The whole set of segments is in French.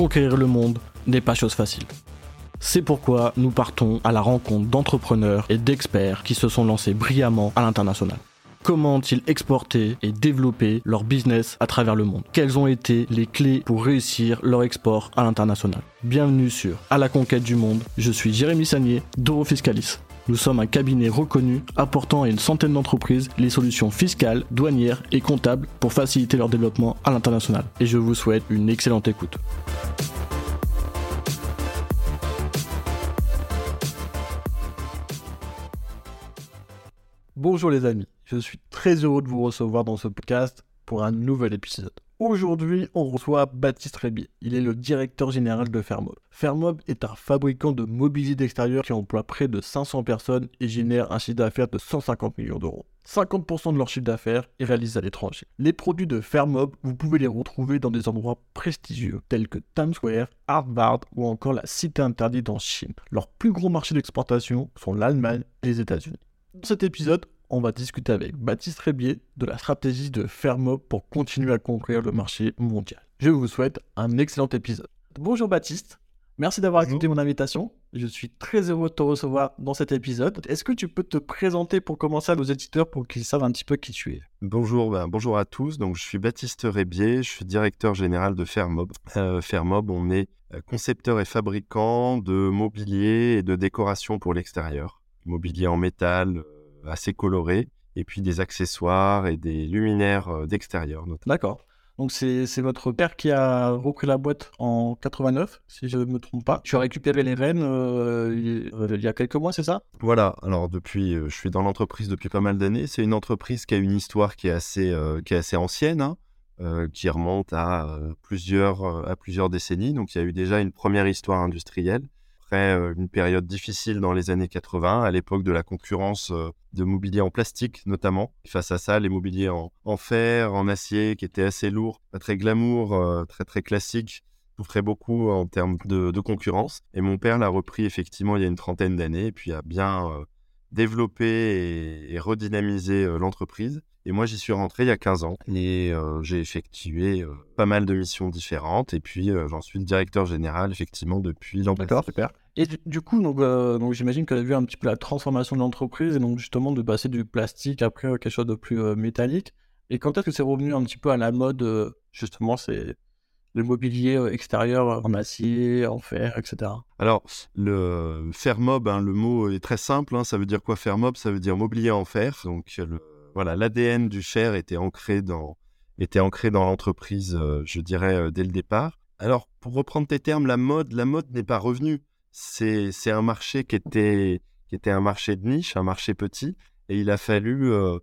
conquérir le monde n'est pas chose facile. C'est pourquoi nous partons à la rencontre d'entrepreneurs et d'experts qui se sont lancés brillamment à l'international. Comment ont-ils exporté et développé leur business à travers le monde? Quelles ont été les clés pour réussir leur export à l'international? Bienvenue sur À la conquête du monde. Je suis Jérémy Sagnier d'Eurofiscalis. Nous sommes un cabinet reconnu apportant à une centaine d'entreprises les solutions fiscales, douanières et comptables pour faciliter leur développement à l'international. Et je vous souhaite une excellente écoute. Bonjour les amis, je suis très heureux de vous recevoir dans ce podcast pour un nouvel épisode. Aujourd'hui, on reçoit Baptiste Rébier. Il est le directeur général de Fermob. Fermob est un fabricant de mobilier d'extérieur qui emploie près de 500 personnes et génère un chiffre d'affaires de 150 millions d'euros. 50% de leur chiffre d'affaires est réalisé à l'étranger. Les produits de Fermob, vous pouvez les retrouver dans des endroits prestigieux tels que Times Square, Harvard ou encore la Cité interdite en Chine. Leurs plus gros marchés d'exportation sont l'Allemagne et les États-Unis. Dans cet épisode, on va discuter avec Baptiste Rébier de la stratégie de Fermob pour continuer à conquérir le marché mondial. Je vous souhaite un excellent épisode. Bonjour Baptiste, merci d'avoir accepté mon invitation. Je suis très heureux de te recevoir dans cet épisode. Est-ce que tu peux te présenter pour commencer à nos éditeurs pour qu'ils savent un petit peu qui tu es? Bonjour, ben, bonjour à tous. Donc, je suis Baptiste Rébier, je suis directeur général de Fermob. Euh, Fermob, on est euh, concepteur et fabricant de mobilier et de décoration pour l'extérieur. Mobilier en métal, assez colorés, et puis des accessoires et des luminaires euh, d'extérieur. D'accord. Donc c'est votre père qui a repris la boîte en 89, si je ne me trompe pas. Tu as récupéré les rênes euh, il y a quelques mois, c'est ça? Voilà, alors depuis, euh, je suis dans l'entreprise depuis pas mal d'années. C'est une entreprise qui a une histoire qui est assez, qui est assez ancienne, hein, qui remonte à, plusieurs, à plusieurs décennies. Donc il y a eu déjà une première histoire industrielle après une période difficile dans les années 80, à l'époque de la concurrence de mobilier en plastique notamment. Face à ça, les mobiliers en, fer, en acier, qui étaient assez lourds, pas très glamour, très très classiques, souffraient beaucoup en termes de, concurrence. Et mon père l'a repris effectivement il y a une trentaine d'années, et puis a bien développé et, redynamisé l'entreprise. Et moi, j'y suis rentré il y a 15 ans et euh, j'ai effectué euh, pas mal de missions différentes. Et puis, euh, j'en suis directeur général, effectivement, depuis l'an super. Et du, coup, donc, donc j'imagine que tu as vu un petit peu la transformation de l'entreprise et donc justement de passer du plastique après quelque chose de plus métallique. Et quand est-ce que c'est revenu un petit peu à la mode, justement, c'est le mobilier extérieur en acier, en fer, etc. Alors, le Fermob, hein, le mot est très simple. Hein, ça veut dire quoi Fermob? Ça veut dire mobilier en fer. Donc, voilà, l'ADN du Cher était ancré dans, était ancré dans l'entreprise, euh, je dirais, euh, dès le départ. Alors, pour reprendre tes termes, la mode, la mode n'est pas revenue. C'est, un marché qui était, qui était un marché de niche, un marché petit, et il a fallu, euh,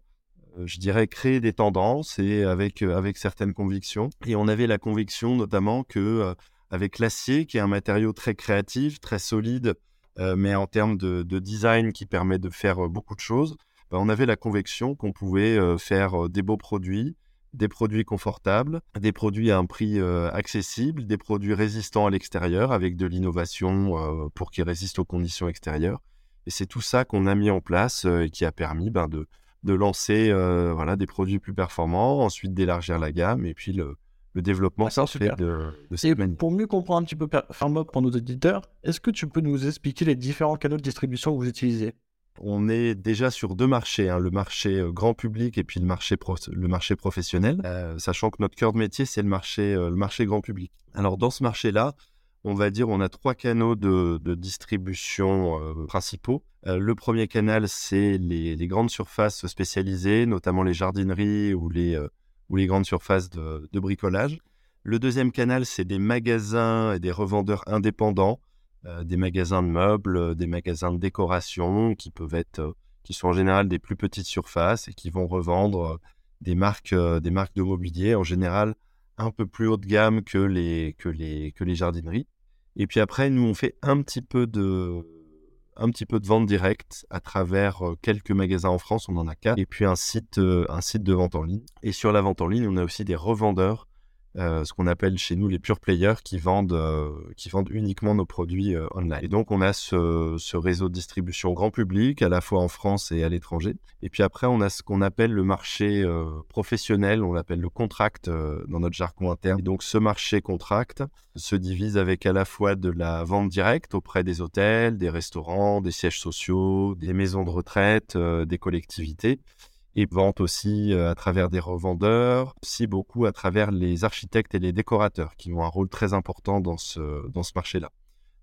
je dirais, créer des tendances et avec, avec certaines convictions. Et on avait la conviction notamment que avec l'acier, qui est un matériau très créatif, très solide, mais en termes de, de, design qui permet de faire beaucoup de choses, bah, on avait la conviction qu'on pouvait euh, faire euh, des beaux produits, des produits confortables, des produits à un prix euh, accessible, des produits résistants à l'extérieur avec de l'innovation pour qu'ils résistent aux conditions extérieures. Et c'est tout ça qu'on a mis en place et qui a permis ben, de, de lancer voilà, des produits plus performants, ensuite d'élargir la gamme et puis le, le développement ça de, de et Pour mieux comprendre un petit peu Fermob pour nos éditeurs, est-ce que tu peux nous expliquer les différents canaux de distribution que vous utilisez? On est déjà sur deux marchés, hein, le marché euh, grand public et puis le marché, le marché professionnel, euh, sachant que notre cœur de métier, c'est le marché, euh, le marché grand public. Alors dans ce marché-là, on va dire on a trois canaux de, distribution principaux. le premier canal, c'est les, grandes surfaces spécialisées, notamment les jardineries ou les, grandes surfaces de, bricolage. Le deuxième canal, c'est des magasins et des revendeurs indépendants des magasins de meubles, euh, des magasins de décoration qui peuvent être, euh, qui sont en général des plus petites surfaces et qui vont revendre des marques, des marques de mobilier en général un peu plus haut de gamme que les, que les, que les jardineries. Et puis après, nous, on fait un petit peu de, un petit peu de vente directe à travers quelques magasins en France, on en a quatre, et puis un site, un site de vente en ligne. Et sur la vente en ligne, on a aussi des revendeurs euh, ce qu'on appelle chez nous les pure players qui vendent, euh, qui vendent uniquement nos produits euh, online. Et donc on a ce, ce, réseau de distribution grand public à la fois en France et à l'étranger. Et puis après on a ce qu'on appelle le marché professionnel, on l'appelle le contract dans notre jargon interne. Et donc ce marché contract se divise avec à la fois de la vente directe auprès des hôtels, des restaurants, des sièges sociaux, des maisons de retraite, des collectivités et vente aussi euh, à travers des revendeurs, aussi beaucoup à travers les architectes et les décorateurs qui ont un rôle très important dans ce, dans ce marché-là.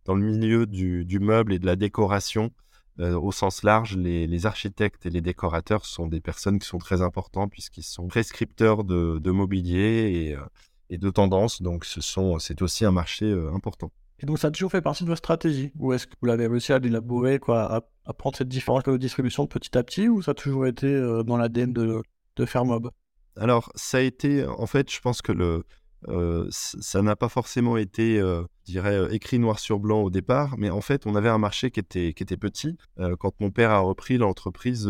Dans le milieu du, du, meuble et de la décoration, euh, au sens large, les, architectes et les décorateurs sont des personnes qui sont très importantes puisqu'ils sont prescripteurs de, de mobilier et, euh, de tendances. Donc, c'est aussi un marché important. Et donc, ça a toujours fait partie de votre stratégie Ou est-ce que vous l'avez réussi à l'élaborer, quoi, à, prendre cette différence de distribution petit à petit Ou ça a toujours été euh, dans l'ADN de, de Fairmob? Alors, ça a été, en fait, je pense que le, euh, ça n'a pas forcément été, euh, je dirais, écrit noir sur blanc au départ, mais en fait, on avait un marché qui était, qui était petit. quand mon père a repris, l'entreprise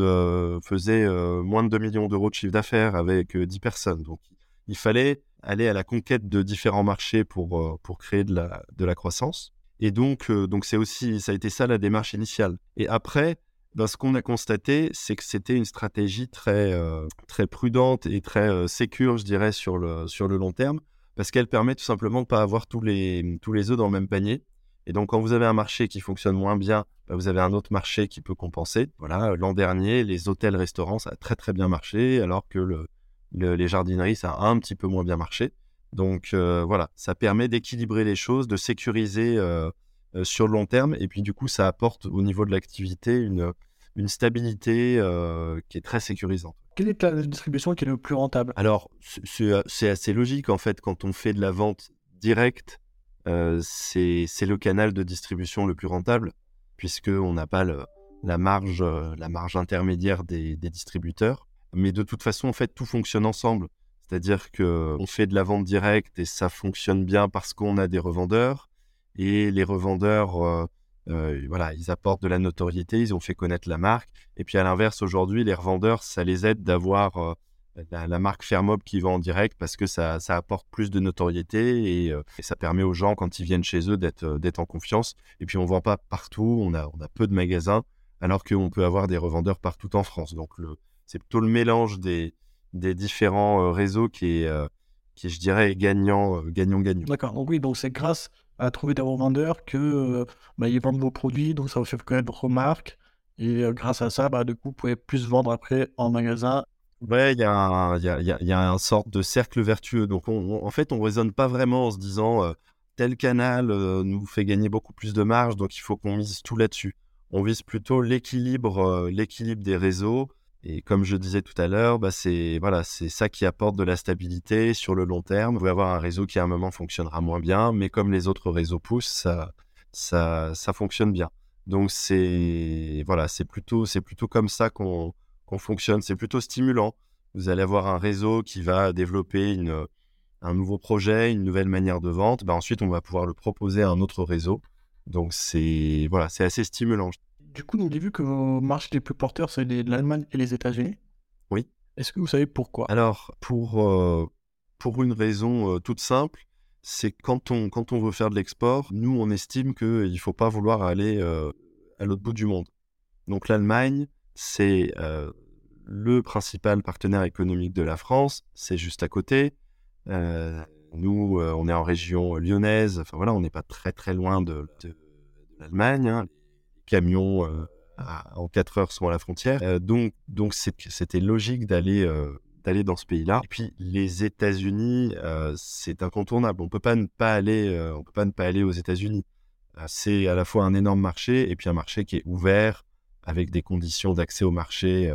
faisait moins de 2 millions d'euros de chiffre d'affaires avec 10 personnes. Donc, il fallait aller à la conquête de différents marchés pour, euh, pour créer de la, de la croissance. Et donc, euh, donc c'est aussi, ça a été ça la démarche initiale. Et après, ben, ce qu'on a constaté, c'est que c'était une stratégie très, euh, très prudente et très sécure, je dirais, sur le, sur le long terme, parce qu'elle permet tout simplement de ne pas avoir tous les, tous les œufs dans le même panier. Et donc, quand vous avez un marché qui fonctionne moins bien, ben, vous avez un autre marché qui peut compenser. Voilà, l'an dernier, les hôtels-restaurants, ça a très très bien marché, alors que le, les jardineries, ça a un petit peu moins bien marché. Donc euh, voilà, ça permet d'équilibrer les choses, de sécuriser euh, euh, sur le long terme. Et puis du coup, ça apporte au niveau de l'activité une, une stabilité qui est très sécurisante. Quelle est la distribution qui est le plus rentable? Alors, c'est assez logique en fait quand on fait de la vente directe. c'est le canal de distribution le plus rentable puisqu'on n'a pas la, marge, la marge intermédiaire des distributeurs. Mais de toute façon, en fait, tout fonctionne ensemble. C'est-à-dire qu'on fait de la vente directe et ça fonctionne bien parce qu'on a des revendeurs. Et les revendeurs, euh, euh, voilà, ils apportent de la notoriété, ils ont fait connaître la marque. Et puis à l'inverse, aujourd'hui, les revendeurs, ça les aide d'avoir euh, la, marque Fairmob qui vend en direct parce que ça, ça apporte plus de notoriété et, ça permet aux gens, quand ils viennent chez eux, d'être en confiance. Et puis on ne vend pas partout, on a, on a peu de magasins, alors qu'on peut avoir des revendeurs partout en France. Donc le, c'est plutôt le mélange des, des différents euh, réseaux qui est, euh, qui je dirais, gagnant, euh, gagnant, gagnant. D'accord. Donc oui, donc c'est grâce à trouver des revendeurs que bah, ils vendent vos produits, donc ça vous fait connaître votre marque. Et grâce à ça, bah, du coup, vous pouvez plus vendre après en magasin. Ouais, il y, a y, a, y a un sorte de cercle vertueux. Donc, en fait, on ne raisonne pas vraiment en se disant tel canal nous fait gagner beaucoup plus de marge, donc il faut qu'on mise tout là-dessus. On vise plutôt l'équilibre, l'équilibre des réseaux et comme je disais tout à l'heure, bah c'est voilà, c'est ça qui apporte de la stabilité sur le long terme. Vous pouvez avoir un réseau qui à un moment fonctionnera moins bien, mais comme les autres réseaux poussent, ça ça, ça fonctionne bien. Donc c'est voilà, c'est plutôt c'est plutôt comme ça qu'on qu'on fonctionne. C'est plutôt stimulant. Vous allez avoir un réseau qui va développer une, un nouveau projet, une nouvelle manière de vente. Bah ensuite, on va pouvoir le proposer à un autre réseau. Donc c'est voilà, c'est assez stimulant. Du coup, nous avons vu que vos marchés les plus porteurs, c'est l'Allemagne et les États-Unis. Oui. Est-ce que vous savez pourquoi? Alors, pour, euh, pour une raison euh, toute simple, c'est quand on, quand on veut faire de l'export, nous, on estime qu'il ne faut pas vouloir aller euh, à l'autre bout du monde. Donc, l'Allemagne, c'est le principal partenaire économique de la France, c'est juste à côté. nous, on est en région lyonnaise, enfin voilà, on n'est pas très très loin de, l'Allemagne. Hein camions euh, en 4 heures sont à la frontière. Euh, donc, donc c'était logique d'aller euh, d'aller dans ce pays-là. Et puis les États-Unis, c'est incontournable. On peut pas ne pas aller, on peut pas ne pas aller aux États-Unis. c'est à la fois un énorme marché et puis un marché qui est ouvert avec des conditions d'accès au marché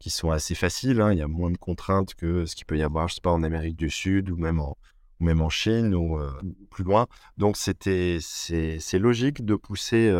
qui sont assez faciles. Hein. Il y a moins de contraintes que ce qu'il peut y avoir, je sais pas, en Amérique du Sud ou même en même en Chine ou plus loin. Donc c'était c'est logique de pousser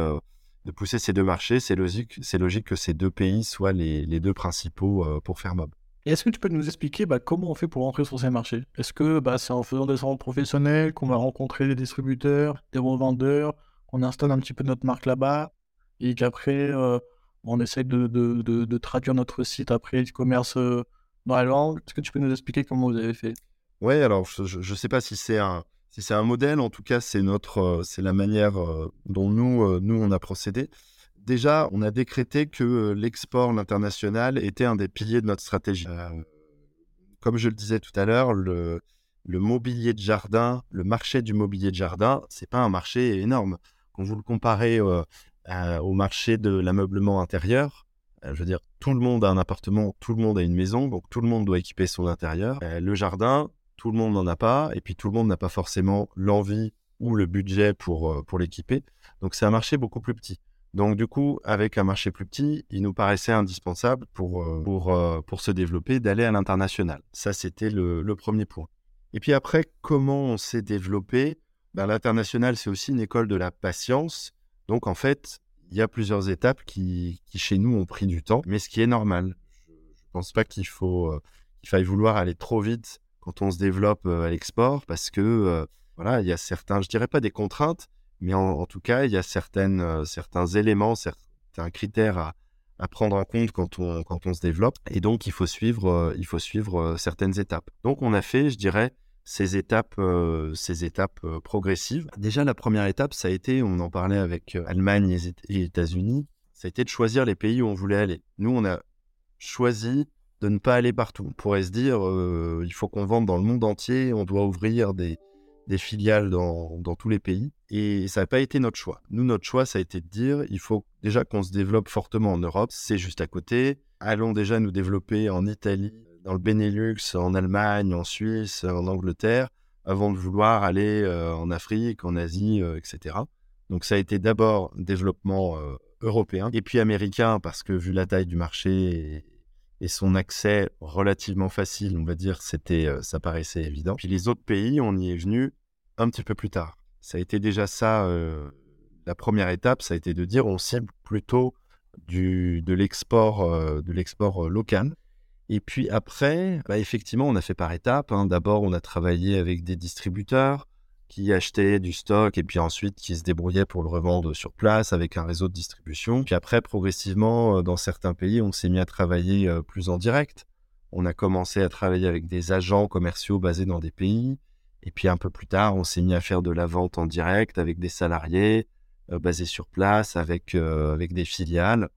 de pousser ces deux marchés, c'est logique, c'est logique que ces deux pays soient les, les deux principaux euh, pour faire mob. est-ce que tu peux nous expliquer bah, comment on fait pour rentrer sur ces marchés? Est-ce que bah, c'est en faisant des salons professionnels qu'on va rencontrer des distributeurs, des revendeurs, qu'on installe un petit peu notre marque là-bas et qu'après euh, on essaye de, de, de, traduire notre site après e-commerce euh, dans la langue? Est-ce que tu peux nous expliquer comment vous avez fait? Ouais, alors je ne sais pas si c'est un, si c'est un modèle, en tout cas, c'est notre, c'est la manière dont nous, nous, on a procédé. Déjà, on a décrété que l'export, l'international, était un des piliers de notre stratégie. comme je le disais tout à l'heure, le, le mobilier de jardin, le marché du mobilier de jardin, c'est pas un marché énorme. Quand vous le comparez au marché de l'ameublement intérieur, je veux dire, tout le monde a un appartement, tout le monde a une maison, donc tout le monde doit équiper son intérieur. le jardin, tout le monde n'en a pas, et puis tout le monde n'a pas forcément l'envie ou le budget pour, pour l'équiper. Donc c'est un marché beaucoup plus petit. Donc du coup, avec un marché plus petit, il nous paraissait indispensable pour, pour, pour se développer d'aller à l'international. Ça, c'était le, premier point. Et puis après, comment on s'est développé? Ben, L'international, c'est aussi une école de la patience. Donc en fait, il y a plusieurs étapes qui, qui, chez nous ont pris du temps, mais ce qui est normal. Je ne pense pas qu'il faut qu'il faille vouloir aller trop vite quand on se développe à l'export, parce que voilà, il y a certains, je dirais pas des contraintes, mais en, tout cas, il y a certaines, certains éléments, certains critères à, prendre en compte quand on, quand on se développe. Et donc, il faut suivre, il faut suivre certaines étapes. Donc, on a fait, je dirais, ces étapes, euh, ces étapes euh, progressives. Déjà, la première étape, ça a été, on en parlait avec euh, Allemagne et États-Unis, ça a été de choisir les pays où on voulait aller. Nous, on a choisi de ne pas aller partout. On pourrait se dire, il faut qu'on vende dans le monde entier, on doit ouvrir des, filiales dans, tous les pays. Et ça n'a pas été notre choix. Nous, notre choix, ça a été de dire, il faut déjà qu'on se développe fortement en Europe, c'est juste à côté. Allons déjà nous développer en Italie, dans le Benelux, en Allemagne, en Suisse, en Angleterre, avant de vouloir aller euh, en Afrique, en Asie, euh, etc. Donc ça a été d'abord développement euh, européen et puis américain parce que vu la taille du marché et, son accès relativement facile, on va dire, c'était, ça paraissait évident. Puis les autres pays, on y est venu un petit peu plus tard. Ça a été déjà ça, la première étape, ça a été de dire on cible plutôt du, de l'export, de l'export local et puis après, bah, effectivement, on a fait par étapes. Hein. D'abord, on a travaillé avec des distributeurs qui achetaient du stock et puis ensuite qui se débrouillaient pour le revendre sur place avec un réseau de distribution. Puis après, progressivement, euh, dans certains pays, on s'est mis à travailler euh, plus en direct. On a commencé à travailler avec des agents commerciaux basés dans des pays. Et puis un peu plus tard, on s'est mis à faire de la vente en direct avec des salariés euh, basés sur place, avec, avec des filiales.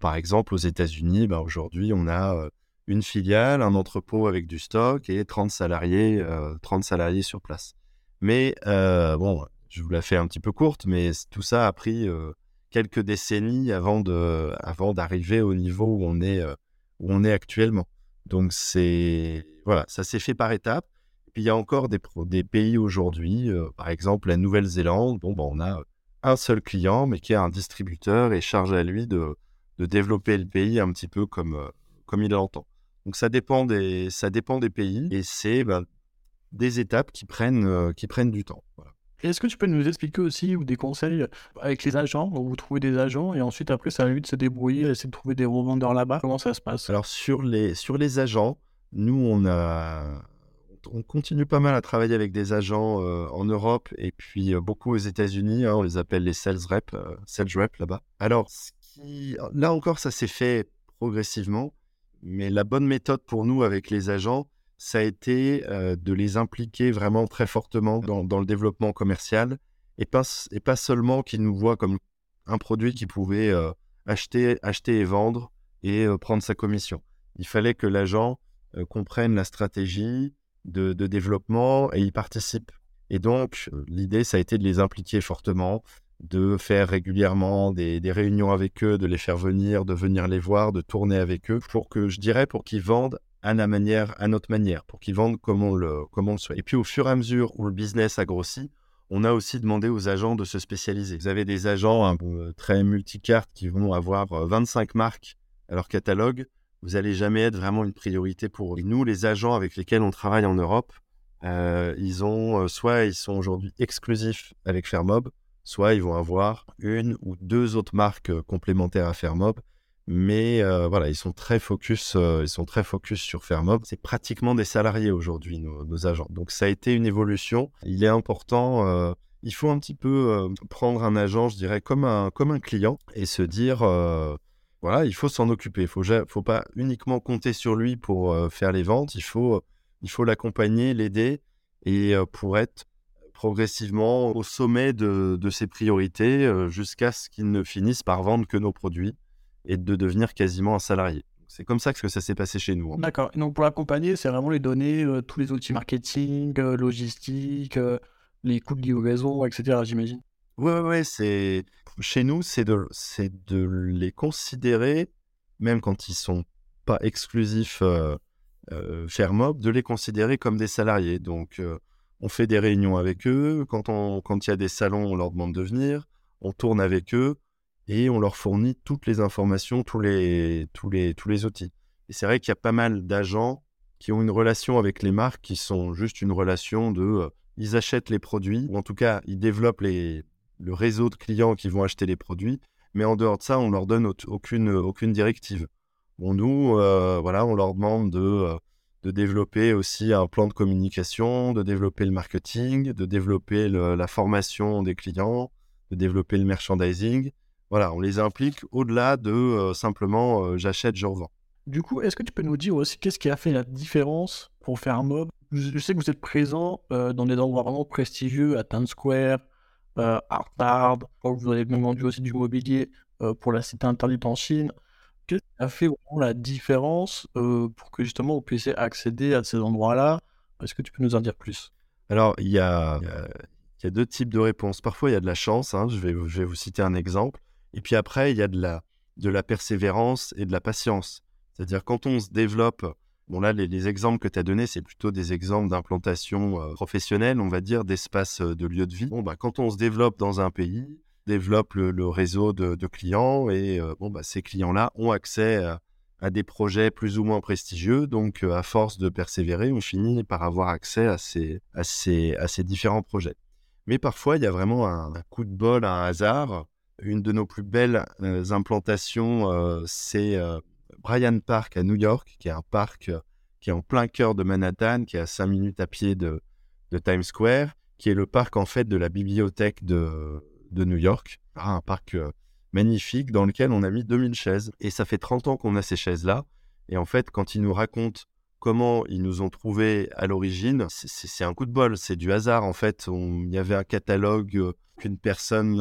par exemple, aux États-Unis, bah, aujourd'hui, on a une filiale, un entrepôt avec du stock et 30 salariés, 30 euh, salariés sur place. Mais euh, bon, je vous la fais un petit peu courte, mais tout ça a pris euh, quelques décennies avant de, avant d'arriver au niveau où on est, où on est actuellement. Donc c'est voilà, ça s'est fait par étapes. Et puis il y a encore des, pays aujourd'hui, par exemple la Nouvelle-Zélande. Bon, ben, on a un seul client, mais qui est un distributeur et charge à lui de, de développer le pays un petit peu comme, comme il l'entend. Donc ça dépend des, ça dépend des pays et c'est ben, des étapes qui prennent, euh, qui prennent du temps. Est-ce que tu peux nous expliquer aussi ou des conseils avec les agents où vous trouvez des agents et ensuite après ça à lui de se débrouiller, essayer de trouver des revendeurs là-bas? Comment ça se passe? Alors sur les, sur les agents, nous on a on continue pas mal à travailler avec des agents euh, en Europe et puis euh, beaucoup aux États-Unis. Hein, on les appelle les sales reps, sales reps là-bas. Alors, là encore, ça s'est fait progressivement. Mais la bonne méthode pour nous avec les agents, ça a été euh, de les impliquer vraiment très fortement dans, le développement commercial et pas, et pas seulement qu'ils nous voient comme un produit qu'ils pouvaient euh, acheter, acheter et vendre et euh, prendre sa commission. Il fallait que l'agent comprenne la stratégie de, de, développement et y participe. Et donc, l'idée, ça a été de les impliquer fortement, de faire régulièrement des, réunions avec eux, de les faire venir, de venir les voir, de tourner avec eux, pour que, je dirais, pour qu'ils vendent à, notre manière, pour qu'ils vendent comme on, le, comme le souhaite. Et puis au fur et à mesure où le business a grossi, on a aussi demandé aux agents de se spécialiser. Vous avez des agents un peu très multicartes qui vont avoir 25 euh, marques à leur catalogue. Vous n'allez jamais être vraiment une priorité pour eux. Et nous, les agents avec lesquels on travaille en Europe, euh, ils ont euh, soit ils sont aujourd'hui exclusifs avec Fairmob, soit ils vont avoir une ou deux autres marques euh, complémentaires à Fairmob. Mais euh, voilà, ils sont très focus, euh, ils sont très focus sur Fairmob. C'est pratiquement des salariés aujourd'hui, nos, agents. Donc ça a été une évolution. Il est important, il faut un petit peu prendre un agent, je dirais, comme un, comme un client et se dire, voilà, il faut s'en occuper. Il faut, faut pas uniquement compter sur lui pour faire les ventes. Il faut il faut l'accompagner, l'aider et pour être progressivement au sommet de, ses priorités jusqu'à ce qu'il ne finisse par vendre que nos produits et de devenir quasiment un salarié. C'est comme ça que ça s'est passé chez nous. Hein. D'accord. Donc pour l'accompagner, c'est vraiment les données, tous les outils marketing, logistique, les coûts de livraison, etc. J'imagine. Oui, ouais, ouais, c'est chez nous, c'est de, c'est de les considérer, même quand ils sont pas exclusifs euh, euh Fairmob, de les considérer comme des salariés. Donc, euh, on fait des réunions avec eux. Quand on, quand il y a des salons, on leur demande de venir. On tourne avec eux et on leur fournit toutes les informations, tous les, tous les, tous les outils. Et c'est vrai qu'il y a pas mal d'agents qui ont une relation avec les marques qui sont juste une relation de, euh, ils achètent les produits ou en tout cas ils développent les, le réseau de clients qui vont acheter les produits. Mais en dehors de ça, on leur donne aucune, aucune directive. Bon, nous, euh, voilà, on leur demande de, euh, de développer aussi un plan de communication, de développer le marketing, de développer la formation des clients, de développer le merchandising. Voilà, on les implique au-delà de euh, simplement j'achète, je revends. Du coup, est-ce que tu peux nous dire aussi qu'est-ce qui a fait la différence pour faire mob je, sais que vous êtes présent dans des endroits vraiment prestigieux à Times Square, euh, Harvard, vous avez même vendu aussi du mobilier pour la cité interdite en Chine. Qu'est-ce qui a fait vraiment la différence pour que justement vous puissiez accéder à ces endroits-là? Est-ce que tu peux nous en dire plus? Alors, il y a, y a, deux types de réponses. Parfois, il y a de la chance, hein, je, vais, je vais vous citer un exemple. Et puis après, il y a de la, de la persévérance et de la patience. C'est-à-dire quand on se développe Bon, là, les, exemples que tu as donnés, c'est plutôt des exemples d'implantation euh, professionnelle, on va dire, d'espace euh, de lieu de vie. Bon, bah, quand on se développe dans un pays, développe le, réseau de, clients et euh, bon, bah, ces clients-là ont accès à, des projets plus ou moins prestigieux. Donc, à force de persévérer, on finit par avoir accès à ces, à ces, à ces différents projets. Mais parfois, il y a vraiment un, coup de bol, un hasard. Une de nos plus belles implantations, c'est Bryant Park à New York, qui est un parc euh, qui est en plein cœur de Manhattan, qui est à 5 minutes à pied de, Times Square, qui est le parc en fait de la bibliothèque de, New York. Ah, un parc euh, magnifique dans lequel on a mis 2000 chaises. Et ça fait 30 ans qu'on a ces chaises-là. Et en fait, quand ils nous racontent comment ils nous ont trouvés à l'origine, c'est un coup de bol, c'est du hasard en fait. Il y avait un catalogue euh, qu'une personne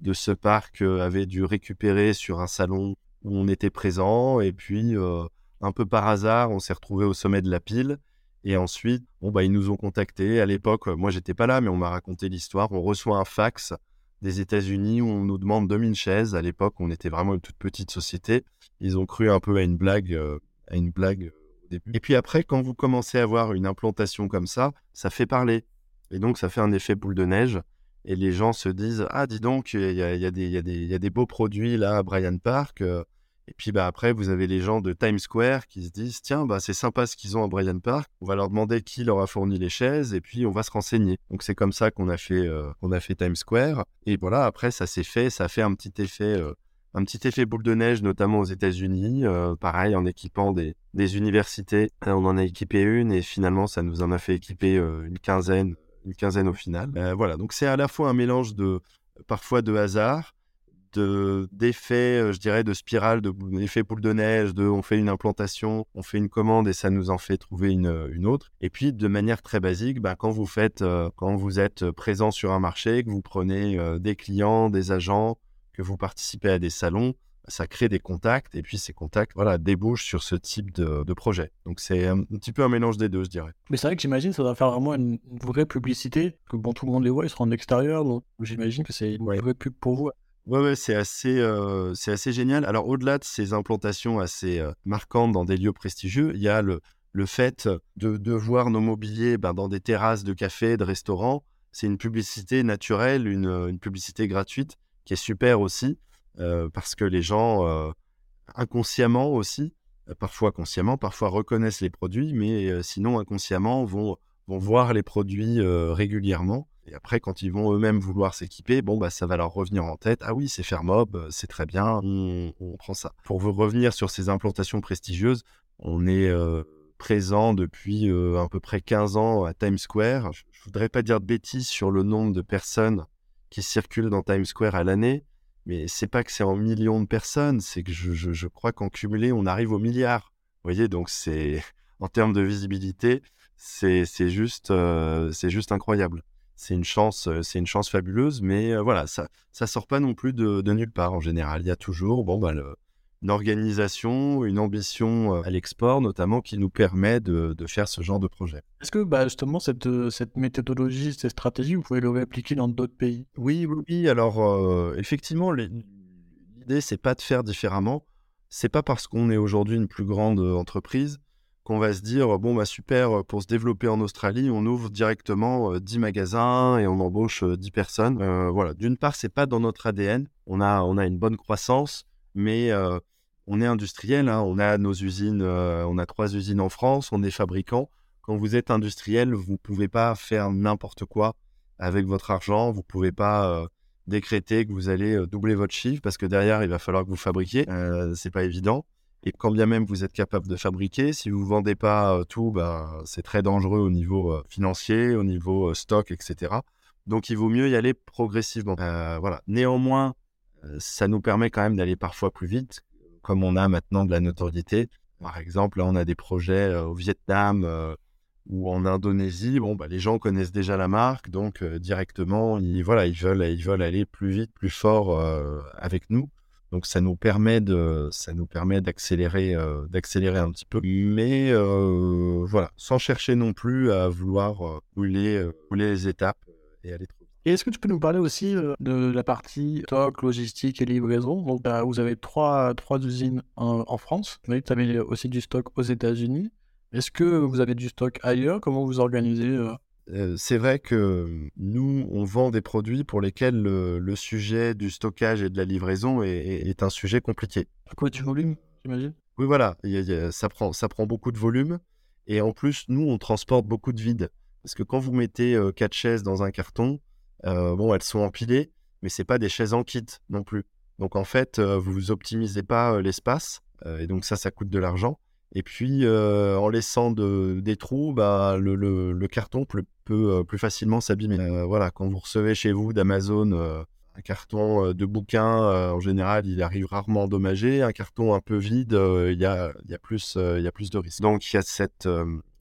de ce parc avait dû récupérer sur un salon où on était présent et puis euh, un peu par hasard, on s'est retrouvé au sommet de la pile. Et ensuite, bon, bah, ils nous ont contactés. À l'époque, moi, j'étais pas là, mais on m'a raconté l'histoire. On reçoit un fax des États-Unis où on nous demande 2000 chaises. À l'époque, on était vraiment une toute petite société. Ils ont cru un peu à une blague, euh, à une blague euh, au début. Et puis après, quand vous commencez à avoir une implantation comme ça, ça fait parler. Et donc, ça fait un effet boule de neige. Et les gens se disent Ah, dis donc, il y y, a y a, des beaux produits là à Bryant Park. Euh. Et puis bah, après, vous avez les gens de Times Square qui se disent Tiens, bah, c'est sympa ce qu'ils ont à Bryant Park. On va leur demander qui leur a fourni les chaises et puis on va se renseigner. Donc c'est comme ça qu'on a, fait, euh, a fait Times Square. Et voilà, après, ça s'est fait. Ça a fait un petit effet. Euh, un petit effet boule de neige, notamment aux États-Unis. pareil, en équipant des, des universités. On en a équipé une et finalement, ça nous en a fait équiper une quinzaine une quinzaine au final. Euh, voilà, donc c'est à la fois un mélange de parfois de hasard, de d'effets, euh, je dirais, de spirale, de boule de neige, de on fait une implantation, on fait une commande et ça nous en fait trouver une, une autre. Et puis de manière très basique, ben, quand vous faites, euh, quand vous êtes présent sur un marché, que vous prenez des clients, des agents, que vous participez à des salons, ça crée des contacts et puis ces contacts voilà, débouchent sur ce type de, projet. Donc c'est un, petit peu un mélange des deux, je dirais. Mais c'est vrai que j'imagine ça doit faire vraiment une, vraie publicité, que bon, tout le monde les voit, ils seront en extérieur, donc j'imagine que c'est une vraie pub pour vous. Ouais, ouais, c'est assez, euh, c'est assez génial. Alors au-delà de ces implantations assez euh, marquantes dans des lieux prestigieux, il y a le, le fait de, de voir nos mobiliers ben, dans des terrasses de cafés, de restaurants. C'est une publicité naturelle, une, une publicité gratuite qui est super aussi. Euh, parce que les gens, euh, inconsciemment aussi, euh, parfois consciemment, parfois reconnaissent les produits, mais sinon inconsciemment vont, voir les produits régulièrement. Et après, quand ils vont eux-mêmes vouloir s'équiper, bon, bah, ça va leur revenir en tête. Ah oui, c'est Fermob, c'est très bien, on, prend ça. Pour vous revenir sur ces implantations prestigieuses, on est présent depuis à peu près 15 ans à Times Square. Je ne voudrais pas dire de bêtises sur le nombre de personnes qui circulent dans Times Square à l'année, mais c'est pas que c'est en millions de personnes, c'est que je, crois qu'en cumulé, on arrive au milliard. Vous voyez, donc c'est en termes de visibilité, c'est juste, c'est juste incroyable. C'est une chance, c'est une chance fabuleuse, mais voilà, ça, ça sort pas non plus de, de, nulle part en général. Il y a toujours, bon, bah, le, une organisation, une ambition euh, à l'export, notamment qui nous permet de, faire ce genre de projet. Est-ce que bah, justement cette, euh, cette méthodologie, cette stratégie, vous pouvez le réappliquer dans d'autres pays? Oui, oui, Alors euh, effectivement, l'idée c'est pas de faire différemment. C'est pas parce qu'on est aujourd'hui une plus grande entreprise qu'on va se dire bon bah super pour se développer en Australie, on ouvre directement 10 magasins et on embauche 10 personnes. voilà, d'une part, c'est pas dans notre ADN. On a on a une bonne croissance, mais on est industriel, hein, on a nos usines, euh, on a trois usines en France, on est fabricant. Quand vous êtes industriel, vous ne pouvez pas faire n'importe quoi avec votre argent, vous ne pouvez pas euh, décréter que vous allez euh, doubler votre chiffre parce que derrière, il va falloir que vous fabriquiez. c'est pas évident. Et quand bien même vous êtes capable de fabriquer, si vous ne vendez pas tout, bah, c'est très dangereux au niveau financier, au niveau stock, etc. Donc il vaut mieux y aller progressivement. voilà. Néanmoins, ça nous permet quand même d'aller parfois plus vite comme on a maintenant de la notoriété. Par exemple, là, on a des projets euh, au Vietnam euh, ou en Indonésie. Bon, bah, les gens connaissent déjà la marque, donc euh, directement, ils, voilà, ils, veulent, ils veulent aller plus vite, plus fort avec nous. Donc ça nous permet de, ça nous permet d'accélérer, d'accélérer un petit peu, mais voilà, sans chercher non plus à vouloir rouler les étapes et aller trop et est-ce que tu peux nous parler aussi euh, de la partie stock, logistique et livraison? Donc, bah, vous avez trois, trois usines en, France. Vous avez aussi du stock aux États-Unis. Est-ce que vous avez du stock ailleurs? Comment vous organisez euh? Euh, c'est vrai que nous, on vend des produits pour lesquels le, sujet du stockage et de la livraison est, un sujet compliqué. Quoi du volume, j'imagine? Oui, voilà, ça, prend, ça prend beaucoup de volume. Et en plus, nous, on transporte beaucoup de vide. Parce que quand vous mettez quatre chaises dans un carton, euh, bon, elles sont empilées, mais c'est pas des chaises en kit non plus. Donc en fait, euh, vous optimisez pas euh, l'espace, et donc ça, ça coûte de l'argent. Et puis, en laissant des trous, bah, le, carton peut, plus facilement s'abîmer. voilà, quand vous recevez chez vous d'Amazon un carton de bouquin, en général, il arrive rarement endommagé. Un carton un peu vide, il y, a, plus, y a plus de risques. Donc, il y a cette,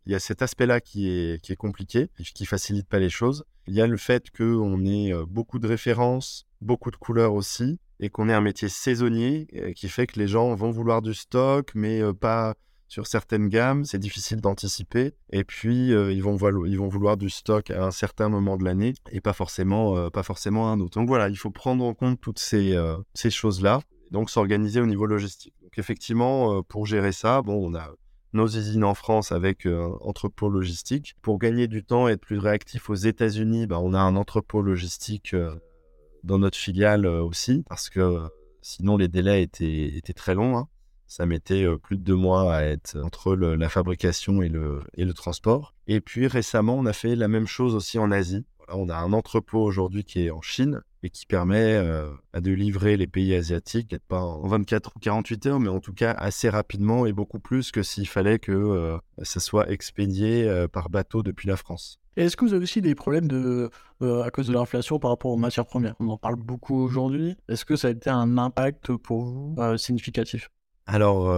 il y a cet aspect-là qui est, qui est compliqué, qui facilite pas les choses. Il y a le fait qu'on ait euh, beaucoup de références, beaucoup de couleurs aussi, et qu'on ait un métier saisonnier euh, qui fait que les gens vont vouloir du stock, mais euh, pas sur certaines gammes. C'est difficile d'anticiper. Et puis, ils, vont vouloir du stock à un certain moment de l'année et pas forcément, pas forcément à un autre. Donc voilà, il faut prendre en compte toutes ces, ces choses-là, donc s'organiser au niveau logistique. Donc effectivement, pour gérer ça, bon, on a nos usines en France avec un euh, entrepôt logistique. Pour gagner du temps et être plus réactif aux États-Unis, bah, on a un entrepôt logistique euh, dans notre filiale euh, aussi, parce que sinon les délais étaient, étaient très longs. Hein. Ça mettait plus de deux mois à être entre la fabrication et le, et le transport. Et puis récemment, on a fait la même chose aussi en Asie. on a un entrepôt aujourd'hui qui est en Chine et qui permet euh, de livrer les pays asiatiques, peut-être pas en 24 ou 48 heures, mais en tout cas assez rapidement et beaucoup plus que s'il fallait que euh, ça soit expédié euh, par bateau depuis la France. Est-ce que vous avez aussi des problèmes de, à cause de l'inflation par rapport aux matières premières? On en parle beaucoup aujourd'hui. Est-ce que ça a été un impact pour vous significatif? Alors,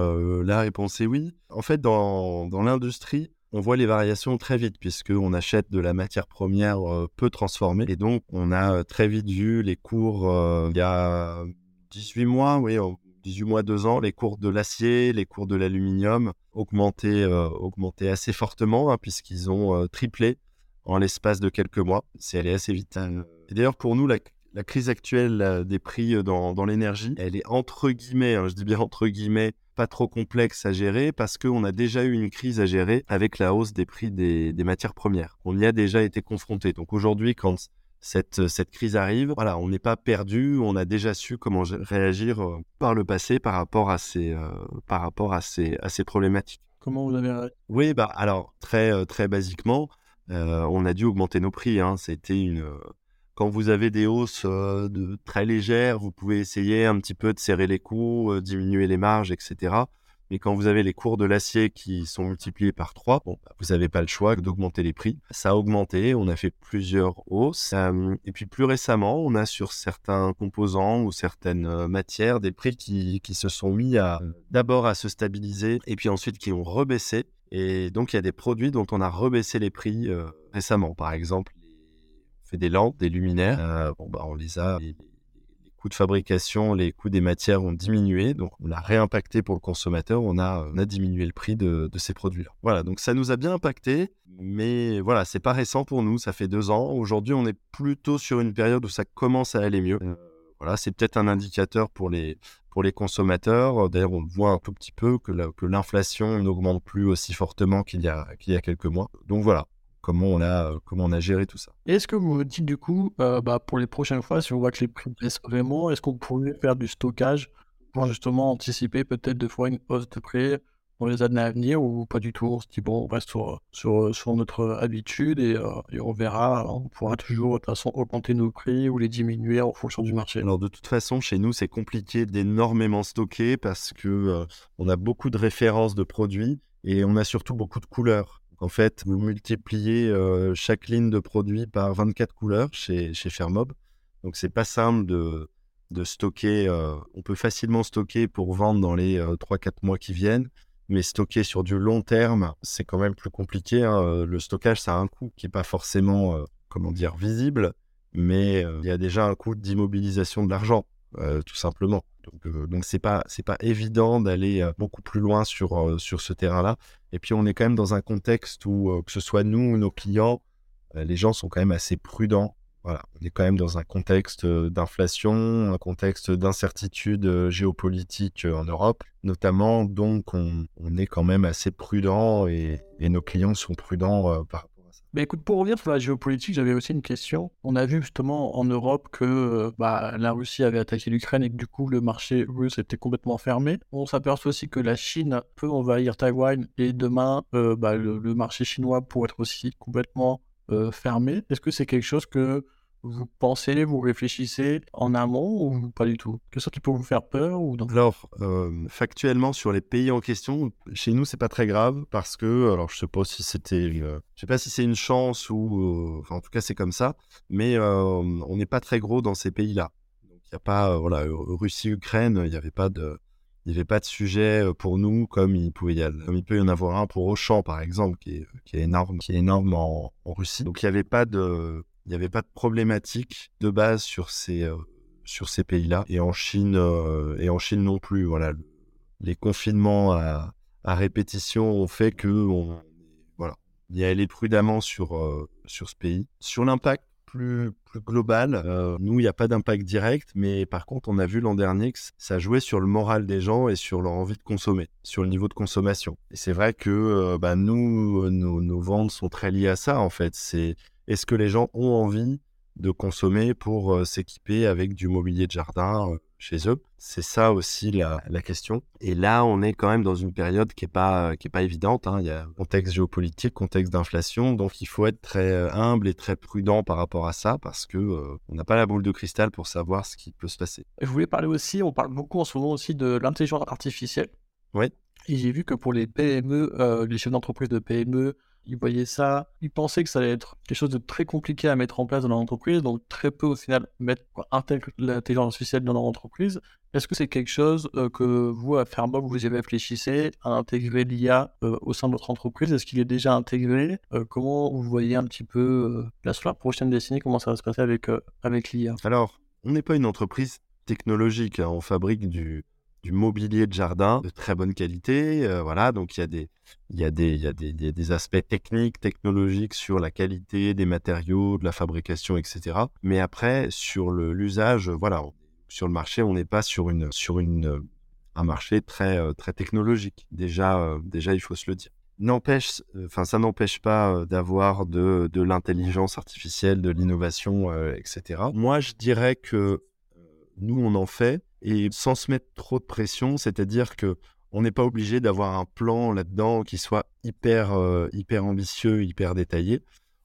la réponse est oui. En fait, dans, dans l'industrie, on voit les variations très vite puisqu'on achète de la matière première euh, peu transformée. Et donc, on a euh, très vite vu les cours, euh, il y a 18 mois, oui, 18 mois, 2 ans, les cours de l'acier, les cours de l'aluminium augmenter, augmenter assez fortement hein, puisqu'ils ont triplé en l'espace de quelques mois. C'est allé assez vite. Et d'ailleurs, pour nous, la, crise actuelle des prix dans, dans l'énergie, elle est entre guillemets, hein, je dis bien entre guillemets, pas trop complexe à gérer parce qu'on a déjà eu une crise à gérer avec la hausse des prix des, matières premières. On y a déjà été confronté. Donc aujourd'hui, quand cette, cette crise arrive, voilà, on n'est pas perdu, on a déjà su comment réagir euh, par le passé par rapport à ces, euh, par rapport à ces, à ces problématiques. Comment vous avez réagi? Oui, bah alors très, euh, très basiquement, on a dû augmenter nos prix. Hein. C'était une, quand vous avez des hausses euh, très légères, vous pouvez essayer un petit peu de serrer les coûts, euh, diminuer les marges, etc. Mais quand vous avez les cours de l'acier qui sont multipliés par 3, bon, bah, vous n'avez pas le choix d'augmenter les prix. Ça a augmenté, on a fait plusieurs hausses. Euh, et puis plus récemment, on a sur certains composants ou certaines matières des prix qui, qui se sont mis à d'abord à se stabiliser et puis ensuite qui ont rebaissé Et donc, il y a des produits dont on a rebaissé les prix récemment. Par exemple, fait des lampes, des luminaires. bon, bah, on les a. Les, coûts de fabrication, les coûts des matières ont diminué. Donc, on a réimpacté pour le consommateur. On a, on a diminué le prix de, ces produits-là. Voilà. Donc, ça nous a bien impacté. Mais voilà, c'est pas récent pour nous. Ça fait deux ans. Aujourd'hui, on est plutôt sur une période où ça commence à aller mieux. Voilà, c'est peut-être un indicateur pour les, pour les consommateurs. D'ailleurs, on voit un tout petit peu que, l'inflation n'augmente plus aussi fortement qu'il y, a, qu'il y a quelques mois. Donc voilà, comment on a, comment on a géré tout ça. Est-ce que vous me dites du coup, euh, bah, pour les prochaines fois, si on voit que les prix baissent vraiment, est-ce qu'on pourrait faire du stockage pour justement anticiper peut-être deux fois une hausse de prix pour les années à venir ou pas du tout? On se dit, bon, on reste sur, sur, notre habitude et, euh, et, on verra. On pourra toujours de toute façon augmenter nos prix ou les diminuer en fonction du marché. Alors, de toute façon, chez nous, c'est compliqué d'énormément stocker parce que euh, on a beaucoup de références de produits et on a surtout beaucoup de couleurs. En fait, vous multipliez euh, chaque ligne de produits par 24 couleurs chez, chez Fairmob. Donc, c'est pas simple de, stocker. on peut facilement stocker pour vendre dans les 3-4 mois qui viennent mais stocker sur du long terme, c'est quand même plus compliqué. Hein. Euh, le stockage, ça a un coût qui n'est pas forcément, euh, comment dire, visible, mais euh, il y a déjà un coût d'immobilisation de l'argent, tout simplement. Donc, donc c'est pas c'est pas évident d'aller beaucoup plus loin sur sur ce terrain-là. Et puis on est quand même dans un contexte où que ce soit nous ou nos clients, les gens sont quand même assez prudents voilà, on est quand même dans un contexte d'inflation, un contexte d'incertitude géopolitique en Europe, notamment. Donc, on, est quand même assez prudent et, nos clients sont prudents par Mais écoute, pour revenir sur la géopolitique, j'avais aussi une question. On a vu justement en Europe que bah, la Russie avait attaqué l'Ukraine et que du coup le marché russe était complètement fermé. On s'aperçoit aussi que la Chine peut envahir Taïwan et demain bah, le, le marché chinois pourrait être aussi complètement euh, fermé. Est-ce que c'est quelque chose que vous pensez, vous réfléchissez en amont ou pas du tout? Quelque chose qui peut vous faire peur ou Alors, euh, factuellement, sur les pays en question, chez nous, c'est pas très grave parce que, alors je sais pas si c'était, euh, sais pas si c'est une chance ou, enfin, en tout cas, c'est comme ça, mais on n'est pas très gros dans ces pays-là. Donc, il n'y a pas, voilà, Russie, Ukraine, il n'y avait pas de, il n'y avait pas de sujet pour nous comme il, pouvait y peut y en avoir un pour Auchan, par exemple, qui est, qui est énorme, qui est énorme en, Russie. Donc il n'y avait pas de, n'y avait pas de problématique de base sur ces, sur ces pays-là. Et en Chine, et en Chine non plus. Voilà, les confinements à, répétition ont fait que on, voilà, y allé prudemment sur, sur ce pays. Sur l'impact plus, plus global. Euh, nous, il n'y a pas d'impact direct, mais par contre, on a vu l'an dernier que ça jouait sur le moral des gens et sur leur envie de consommer, sur le niveau de consommation. Et c'est vrai que euh, bah, nous, nos, nos, ventes sont très liées à ça, en fait. C'est est-ce que les gens ont envie de consommer pour euh, s'équiper avec du mobilier de jardin chez eux? C'est ça aussi la, question. Et là, on est quand même dans une période qui n'est pas, qui est pas évidente. Hein. Il y a contexte géopolitique, contexte d'inflation. Donc, il faut être très euh, humble et très prudent par rapport à ça parce que euh, on n'a pas la boule de cristal pour savoir ce qui peut se passer. Je voulais parler aussi, on parle beaucoup en ce moment aussi de l'intelligence artificielle. Oui. Et j'ai vu que pour les PME, euh, les chefs d'entreprise de PME, ils voyaient ça, ils pensaient que ça allait être quelque chose de très compliqué à mettre en place dans leur entreprise, donc très peu au final mettre, l'intelligence artificielle dans leur entreprise. Est-ce que c'est quelque chose euh, que vous, à Fairmob, vous y réfléchissez à intégrer l'IA euh, au sein de votre entreprise? Est-ce qu'il est déjà intégré? Euh, Comment vous voyez un petit peu la prochaine décennie, comment ça va se passer avec, avec l'IA Alors, on n'est pas une entreprise technologique, hein. on fabrique du, du mobilier de jardin de très bonne qualité. Euh, voilà, donc il y, a des, il, y a des, il, y a des, des aspects techniques, technologiques sur la qualité des matériaux, de la fabrication, etc. Mais après, sur l'usage, voilà, sur le marché, on n'est pas sur, une, sur une, un marché très, euh, très technologique. Déjà, euh, déjà, il faut se le dire. N'empêche, enfin, ça n'empêche pas d'avoir de, de l'intelligence artificielle, de l'innovation, etc. Moi, je dirais que nous, on en fait, et sans se mettre trop de pression, c'est-à-dire que on n'est pas obligé d'avoir un plan là-dedans qui soit hyper, euh, hyper ambitieux, hyper détaillé.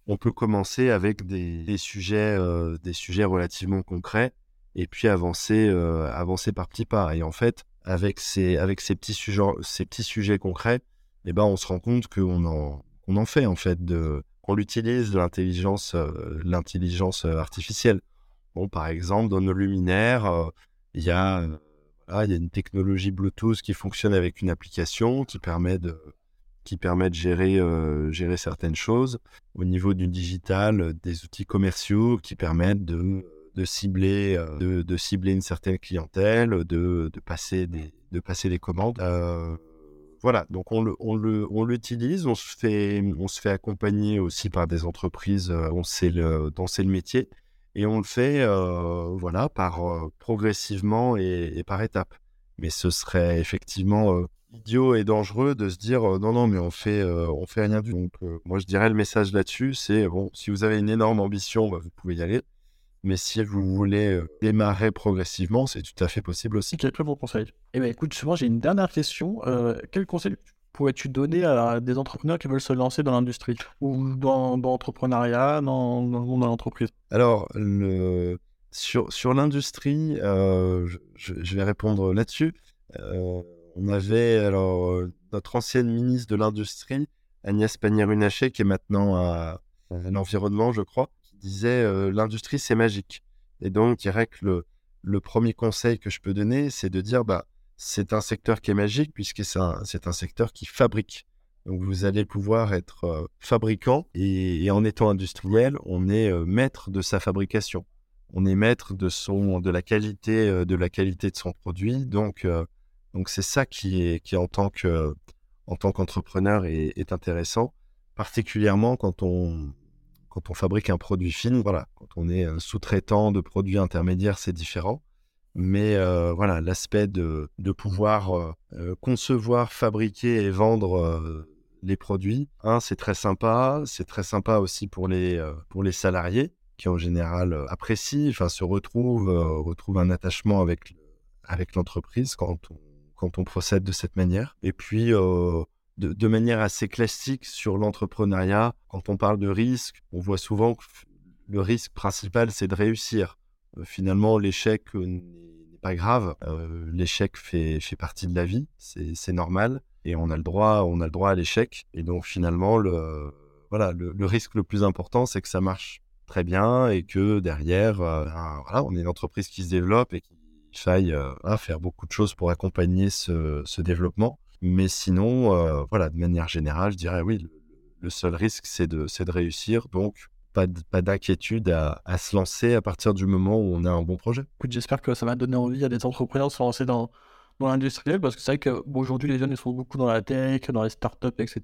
On peut commencer avec des, sujets, euh, des sujets relativement concrets et puis avancer, euh, avancer par petits pas. Et en fait, avec ces, avec ces petits sujets, ces petits sujets concrets, eh ben, on se rend compte qu'on en, on en fait en fait de, qu'on utilise de l'intelligence, l'intelligence artificielle. Bon, par exemple, dans nos luminaires, il y a, il y a une technologie Bluetooth qui fonctionne avec une application qui permet de, qui permet de gérer, gérer certaines choses. Au niveau du digital, des outils commerciaux qui permettent de, de cibler, de, cibler une certaine clientèle, de, de, passer, des, de passer des commandes. voilà, donc on, le, on, le, on l'utilise, on, se fait, on se fait accompagner aussi par des entreprises dont c'est le, le métier. Et on le fait voilà, par, progressivement et, par étapes. Mais ce serait effectivement idiot et dangereux de se dire non non mais on fait on fait rien du. Donc moi je dirais le message là-dessus c'est bon si vous avez une énorme ambition bah, vous pouvez y aller mais si vous voulez démarrer progressivement c'est tout à fait possible aussi. Quel très bon conseil. Eh bien écoute moi j'ai une dernière question quel conseil pourrais-tu donner à des entrepreneurs qui veulent se lancer dans l'industrie ou dans, l'entrepreneuriat dans, dans, l'entreprise? Alors le sur, sur l'industrie, je, je, vais répondre là-dessus on avait alors euh, notre ancienne ministre de l'Industrie, Agnès Pannier-Runacher, qui est maintenant à, l'environnement, je crois, qui disait euh, l'industrie c'est magique. Et donc, je dirais que le, premier conseil que je peux donner, c'est de dire bah c'est un secteur qui est magique puisque c'est un, secteur qui fabrique. Donc vous allez pouvoir être euh, fabricant et, en étant industriel, on est maître de sa fabrication. On est maître de son de la qualité de la qualité de son produit. Donc c'est ça qui est qui en tant que en tant qu'entrepreneur est, intéressant, particulièrement quand on quand on fabrique un produit fini. Voilà, quand on est un sous-traitant de produits intermédiaires, c'est différent. Mais euh, voilà, l'aspect de, de pouvoir euh, euh, concevoir, fabriquer et vendre les produits, un, c'est très sympa. C'est très sympa aussi pour les, pour les salariés qui en général apprécient, se retrouvent, retrouvent un attachement avec, avec l'entreprise quand on quand on procède de cette manière. Et puis, euh, de, manière assez classique sur l'entrepreneuriat, quand on parle de risque, on voit souvent que le risque principal, c'est de réussir. Euh, finalement, l'échec euh, n'est pas grave. l'échec fait, partie de la vie, c'est normal. Et on a le droit, on a le droit à l'échec. Et donc, finalement, le, voilà, le, risque le plus important, c'est que ça marche très bien et que derrière, voilà, on est une entreprise qui se développe et qui faille euh, faire beaucoup de choses pour accompagner ce, développement. Mais sinon, euh, voilà, de manière générale, je dirais oui, le, seul risque, c'est de, de réussir. Donc, pas, d'inquiétude à, se lancer à partir du moment où on a un bon projet. J'espère que ça va donner envie à des entrepreneurs de se lancer dans, l'industriel, parce que c'est vrai qu'aujourd'hui, les jeunes ils sont beaucoup dans la tech, dans les startups, etc.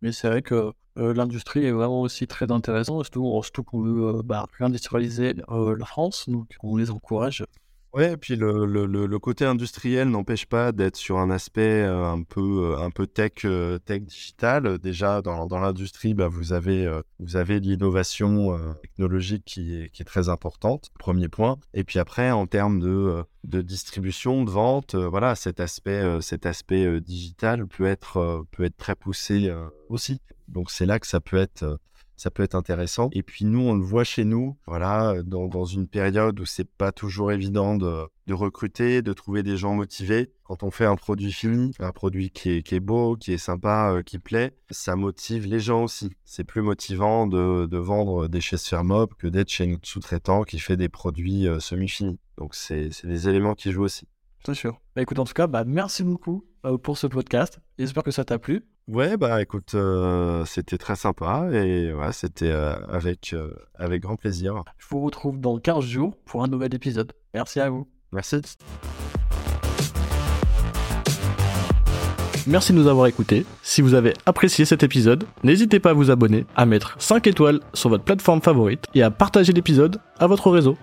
Mais c'est vrai que euh, l'industrie est vraiment aussi très intéressante, surtout, qu'on veut bah, réindustrialiser la France, donc on les encourage Ouais, et puis le, le, le côté industriel n'empêche pas d'être sur un aspect euh, un peu un peu tech euh, tech digital. Déjà dans, dans l'industrie, bah, vous avez euh, avez l'innovation technologique qui est qui est très importante. Premier point. Et puis après, en termes de de distribution, de vente, voilà, cet aspect cet aspect digital peut être peut être très poussé aussi. Donc c'est là que ça peut être ça peut être intéressant. Et puis nous, on le voit chez nous, voilà, dans, une période où c'est pas toujours évident de, recruter, de trouver des gens motivés. Quand on fait un produit fini, un produit qui est, beau, qui est sympa, euh, qui plaît, ça motive les gens aussi. C'est plus motivant de, vendre des chaises Fermob que d'être chez notre sous-traitant qui fait des produits euh, semi-finis. Donc c'est des éléments qui jouent aussi. C'est sûr. Bah, écoute, en tout cas, bah, merci beaucoup euh, pour ce podcast. J'espère que ça t'a plu. Ouais, bah écoute, euh, c'était très sympa et ouais, c'était euh, avec, avec grand plaisir. Je vous retrouve dans 15 jours pour un nouvel épisode. Merci à vous. Merci. Merci de nous avoir écoutés. Si vous avez apprécié cet épisode, n'hésitez pas à vous abonner, à mettre 5 étoiles sur votre plateforme favorite et à partager l'épisode à votre réseau.